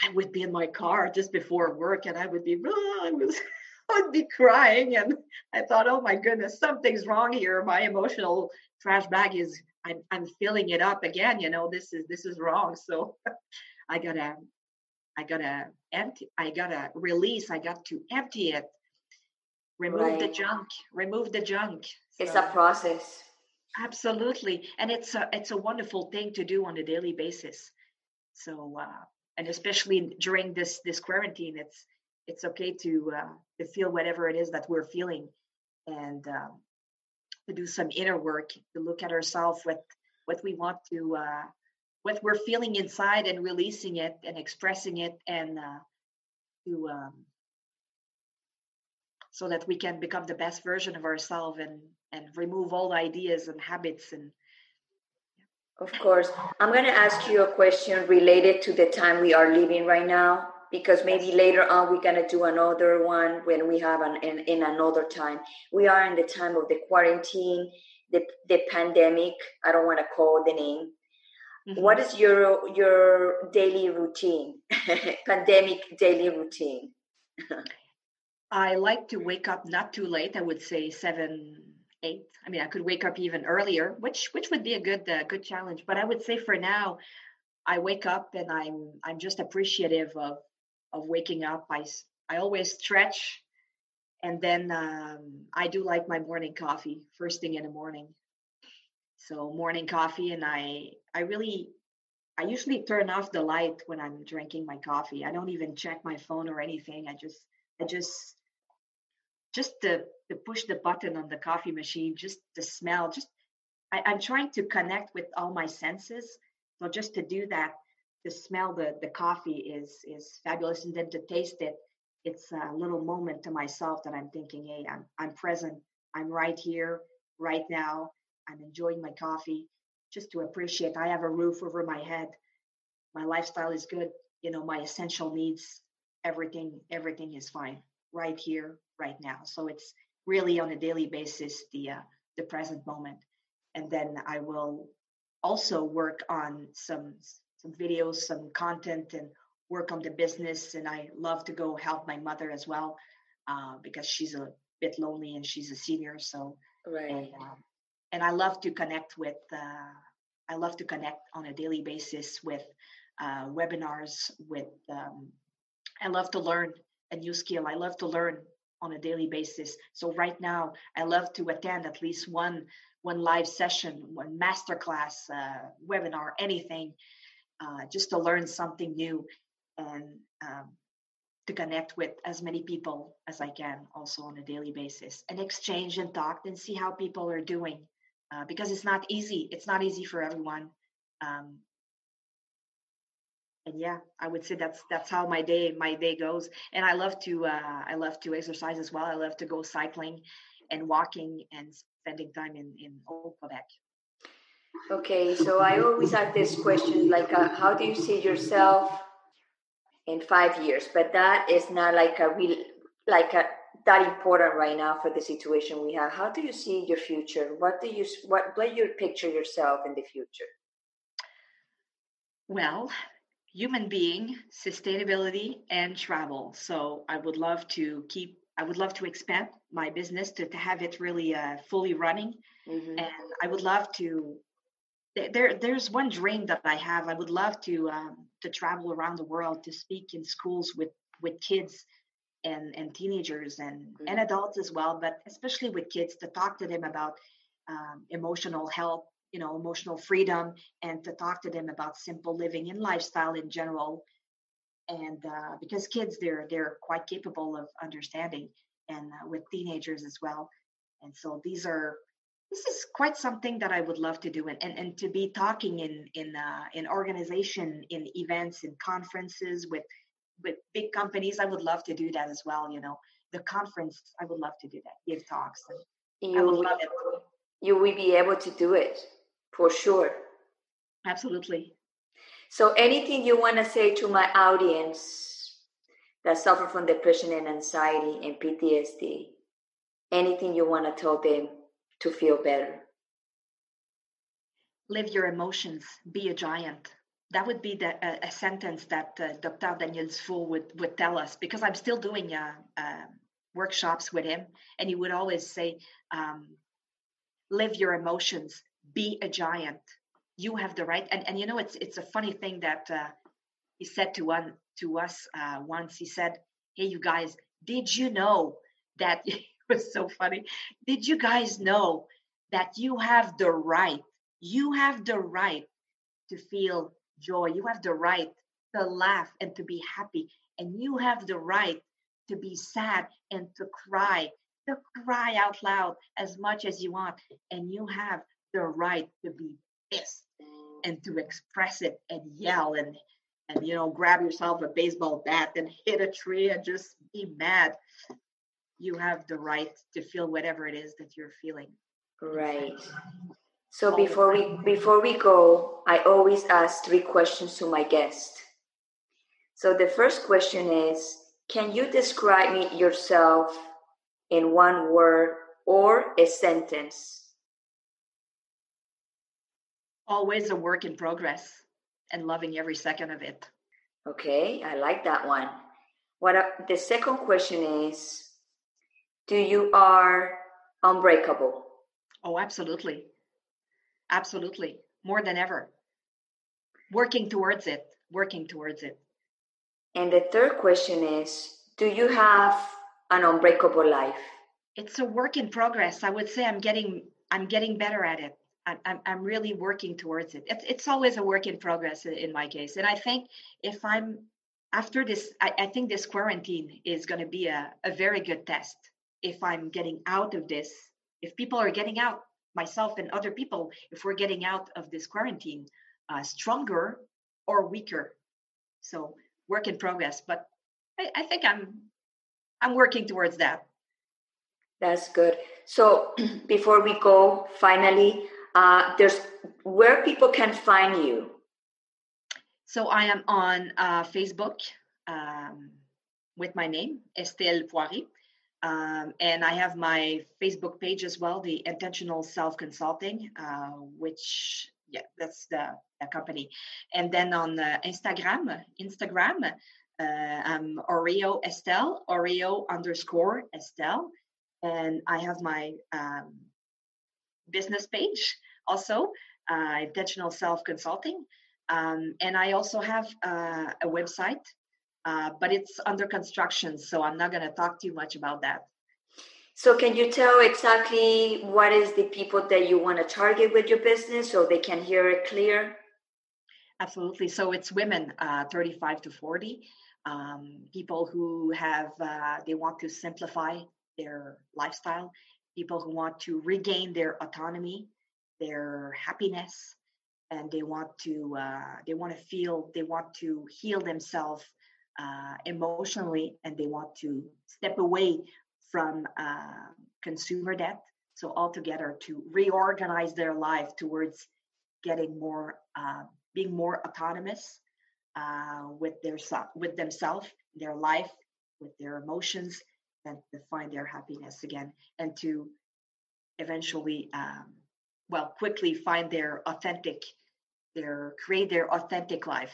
I would be in my car just before work, and I would be, oh, I was, I would be crying, and I thought, oh my goodness, something's wrong here. My emotional trash bag is I'm, I'm filling it up again. You know, this is this is wrong. So I gotta I gotta empty. I gotta release. I got to empty it. Remove right. the junk. Remove the junk. So, it's a process. Absolutely, and it's a it's a wonderful thing to do on a daily basis. So, uh, and especially during this this quarantine, it's it's okay to uh, to feel whatever it is that we're feeling, and um, to do some inner work to look at ourselves what what we want to uh, what we're feeling inside and releasing it and expressing it and uh, to um, so that we can become the best version of ourselves and and remove all ideas and habits and of course. I'm going to ask you a question related to the time we are living right now because maybe later on we're going to do another one when we have an in, in another time we are in the time of the quarantine the, the pandemic i don't want to call the name Mm-hmm. What is your your daily routine? Pandemic daily routine. I like to wake up not too late. I would say seven, eight. I mean, I could wake up even earlier, which which would be a good uh, good challenge. But I would say for now, I wake up and I'm I'm just appreciative of of waking up. I I always stretch, and then um, I do like my morning coffee first thing in the morning. So morning coffee and i i really i usually turn off the light when i'm drinking my coffee. I don't even check my phone or anything. I just i just just to, to push the button on the coffee machine just the smell just I, i'm trying to connect with all my senses. So just to do that to smell the the coffee is is fabulous and then to taste it it's a little moment to myself that i'm thinking hey i'm i'm present i'm right here right now I'm enjoying my coffee just to appreciate I have a roof over my head. My lifestyle is good. You know, my essential needs, everything, everything is fine right here, right now. So it's really on a daily basis the uh, the present moment. And then I will also work on some some videos, some content, and work on the business. And I love to go help my mother as well uh, because she's a bit lonely and she's a senior. So right. And, um, and I love to connect with. Uh, I love to connect on a daily basis with uh, webinars. With um, I love to learn a new skill. I love to learn on a daily basis. So right now, I love to attend at least one one live session, one masterclass, uh, webinar, anything, uh, just to learn something new and um, to connect with as many people as I can, also on a daily basis, and exchange and talk and see how people are doing uh, because it's not easy. It's not easy for everyone. Um, and yeah, I would say that's that's how my day my day goes. And I love to uh, I love to exercise as well. I love to go cycling and walking and spending time in in old Quebec. Okay, so I always ask this question like, uh, how do you see yourself in five years? But that is not like a real like a that important right now for the situation we have. How do you see your future? What do you what do you picture yourself in the future? Well, human being, sustainability, and travel. So I would love to keep. I would love to expand my business to, to have it really uh, fully running, mm-hmm. and I would love to. There, there's one dream that I have. I would love to um, to travel around the world to speak in schools with with kids and and teenagers and mm-hmm. and adults as well but especially with kids to talk to them about um, emotional health you know emotional freedom and to talk to them about simple living and lifestyle in general and uh, because kids they're they're quite capable of understanding and uh, with teenagers as well and so these are this is quite something that I would love to do and, and, and to be talking in in uh, in organization in events in conferences with with big companies, I would love to do that as well. You know, the conference, I would love to do that, give talks. you, will, you will be able to do it for sure. Absolutely. So, anything you want to say to my audience that suffer from depression and anxiety and PTSD? Anything you want to tell them to feel better? Live your emotions, be a giant that would be the, a, a sentence that uh, Dr. Daniel Dufour would, would tell us because I'm still doing uh, uh, workshops with him, and he would always say, um, "Live your emotions. Be a giant. You have the right." And and you know, it's it's a funny thing that uh, he said to one to us uh, once. He said, "Hey, you guys, did you know that?" was so funny. Did you guys know that you have the right? You have the right to feel joy. You have the right to laugh and to be happy. And you have the right to be sad and to cry, to cry out loud as much as you want. And you have the right to be pissed and to express it and yell and and you know grab yourself a baseball bat and hit a tree and just be mad you have the right to feel whatever it is that you're feeling right so before we before we go, I always ask three questions to my guest. So the first question is, can you describe me yourself in one word or a sentence? Always a work in progress and loving every second of it. Okay, I like that one. What the second question is, do you are unbreakable? Oh, absolutely. Absolutely. More than ever. Working towards it, working towards it. And the third question is Do you have an unbreakable life? It's a work in progress. I would say I'm getting I'm getting better at it. I'm, I'm really working towards it. It's, it's always a work in progress in my case. And I think if I'm after this, I, I think this quarantine is going to be a, a very good test. If I'm getting out of this, if people are getting out, myself and other people if we're getting out of this quarantine uh, stronger or weaker. So work in progress but I, I think i'm i'm working towards that. That's good. So before we go finally uh, there's where people can find you? So i am on uh, facebook um, with my name estelle poiret um, and I have my Facebook page as well, the Intentional Self Consulting, uh, which yeah, that's the, the, company. And then on uh, Instagram, Instagram, uh, I'm Oreo Estelle, Oreo underscore Estelle, and I have my um, business page also, uh, Intentional Self Consulting, um, and I also have uh, a website uh, but it's under construction, so I'm not going to talk too much about that. So, can you tell exactly what is the people that you want to target with your business so they can hear it clear? Absolutely. So, it's women uh, 35 to 40, um, people who have, uh, they want to simplify their lifestyle, people who want to regain their autonomy, their happiness, and they want to uh, they want to feel they want to heal themselves uh, emotionally and they want to step away from uh, consumer debt. So altogether to reorganize their life towards getting more, uh, being more autonomous uh, with their with themselves, their life, with their emotions, and to find their happiness again, and to eventually, um, well, quickly find their authentic, their create their authentic life,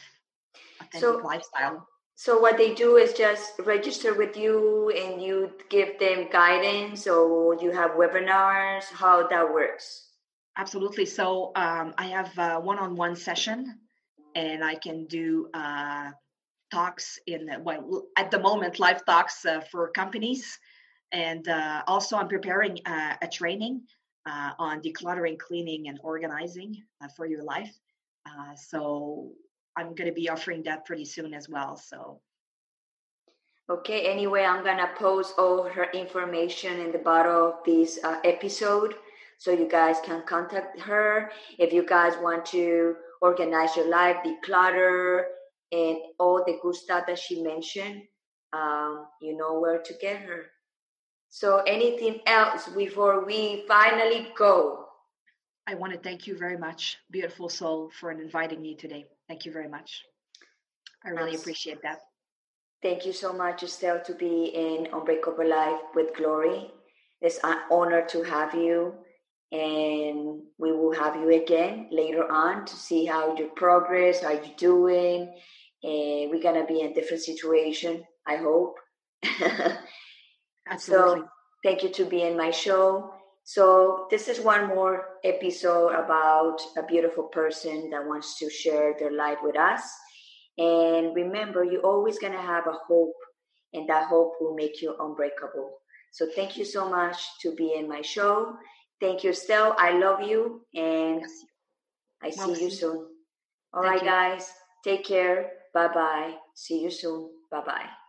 authentic so, lifestyle. So what they do is just register with you and you give them guidance or you have webinars, how that works. Absolutely. So um, I have a one-on-one session and I can do uh, talks in, well, at the moment, live talks uh, for companies. And uh, also I'm preparing uh, a training uh, on decluttering, cleaning, and organizing uh, for your life. so I'm going to be offering that pretty soon as well. So. Okay, anyway, I'm going to post all her information in the bottom of this uh, episode so you guys can contact her. If you guys want to organize your life, declutter, and all the good stuff that she mentioned, um, you know where to get her. So, anything else before we finally go? I want to thank you very much, beautiful soul, for inviting me today. Thank you very much. I really appreciate that. Thank you so much, Estelle, to be in Unbreakable Life with Glory. It's an honor to have you, and we will have you again later on to see how your progress, how you're doing. And we're gonna be in a different situation, I hope. Absolutely. So thank you to be in my show. So this is one more episode about a beautiful person that wants to share their light with us. And remember, you're always going to have a hope, and that hope will make you unbreakable. So thank you so much to be in my show. Thank you, Estelle. I love you, and I see you soon. All thank right, you. guys. Take care. Bye bye. See you soon. Bye bye.